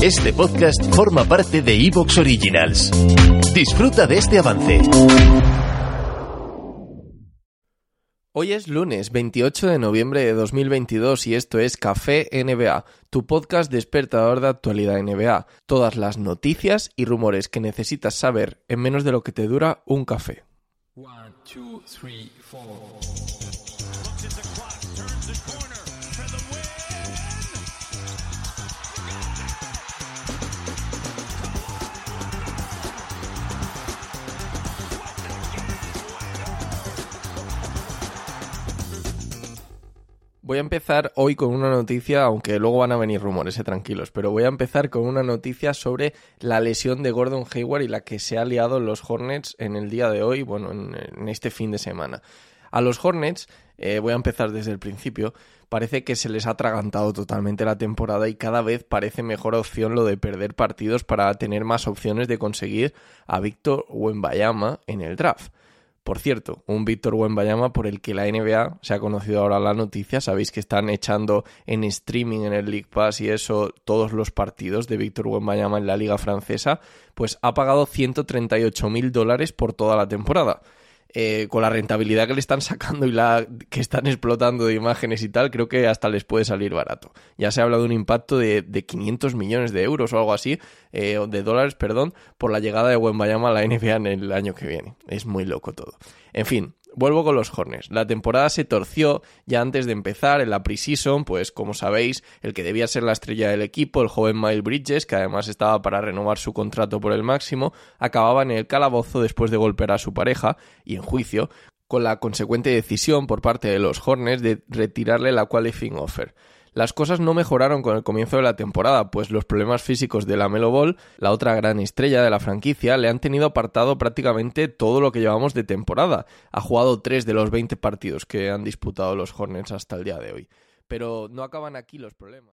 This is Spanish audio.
Este podcast forma parte de Evox Originals. Disfruta de este avance. Hoy es lunes 28 de noviembre de 2022 y esto es Café NBA, tu podcast despertador de actualidad NBA. Todas las noticias y rumores que necesitas saber en menos de lo que te dura un café. Voy a empezar hoy con una noticia, aunque luego van a venir rumores, eh, tranquilos, pero voy a empezar con una noticia sobre la lesión de Gordon Hayward y la que se ha liado los Hornets en el día de hoy, bueno, en, este fin de semana. A los Hornets, eh, voy a empezar desde el principio, parece que se les ha atragantado totalmente la temporada y cada vez parece mejor opción lo de perder partidos para tener más opciones de conseguir a Víctor Wembayama en el draft. Por cierto, un Víctor Wembanyama por el que la NBA se ha conocido ahora la noticia. Sabéis que están echando en streaming en el League Pass y eso todos los partidos de Víctor Wembanyama en la Liga Francesa. Pues ha pagado 138 mil dólares por toda la temporada. Eh, con la rentabilidad que le están sacando y la que están explotando de imágenes y tal, creo que hasta les puede salir barato. Ya se habla de un impacto de, de 500 millones de euros o algo así, eh, de dólares, perdón, por la llegada de Wembayama a la NBA en el año que viene. Es muy loco todo. En fin, Vuelvo con los Hornets. La temporada se torció ya antes de empezar en la preseason, pues como sabéis, el que debía ser la estrella del equipo, el joven Miles Bridges, que además estaba para renovar su contrato por el máximo, acababa en el calabozo después de golpear a su pareja y en juicio, con la consecuente decisión por parte de los Hornets de retirarle la qualifying offer. Las cosas no mejoraron con el comienzo de la temporada, pues los problemas físicos de la Melo Ball, la otra gran estrella de la franquicia, le han tenido apartado prácticamente todo lo que llevamos de temporada. Ha jugado 3 de los 20 partidos que han disputado los Hornets hasta el día de hoy. Pero no acaban aquí los problemas.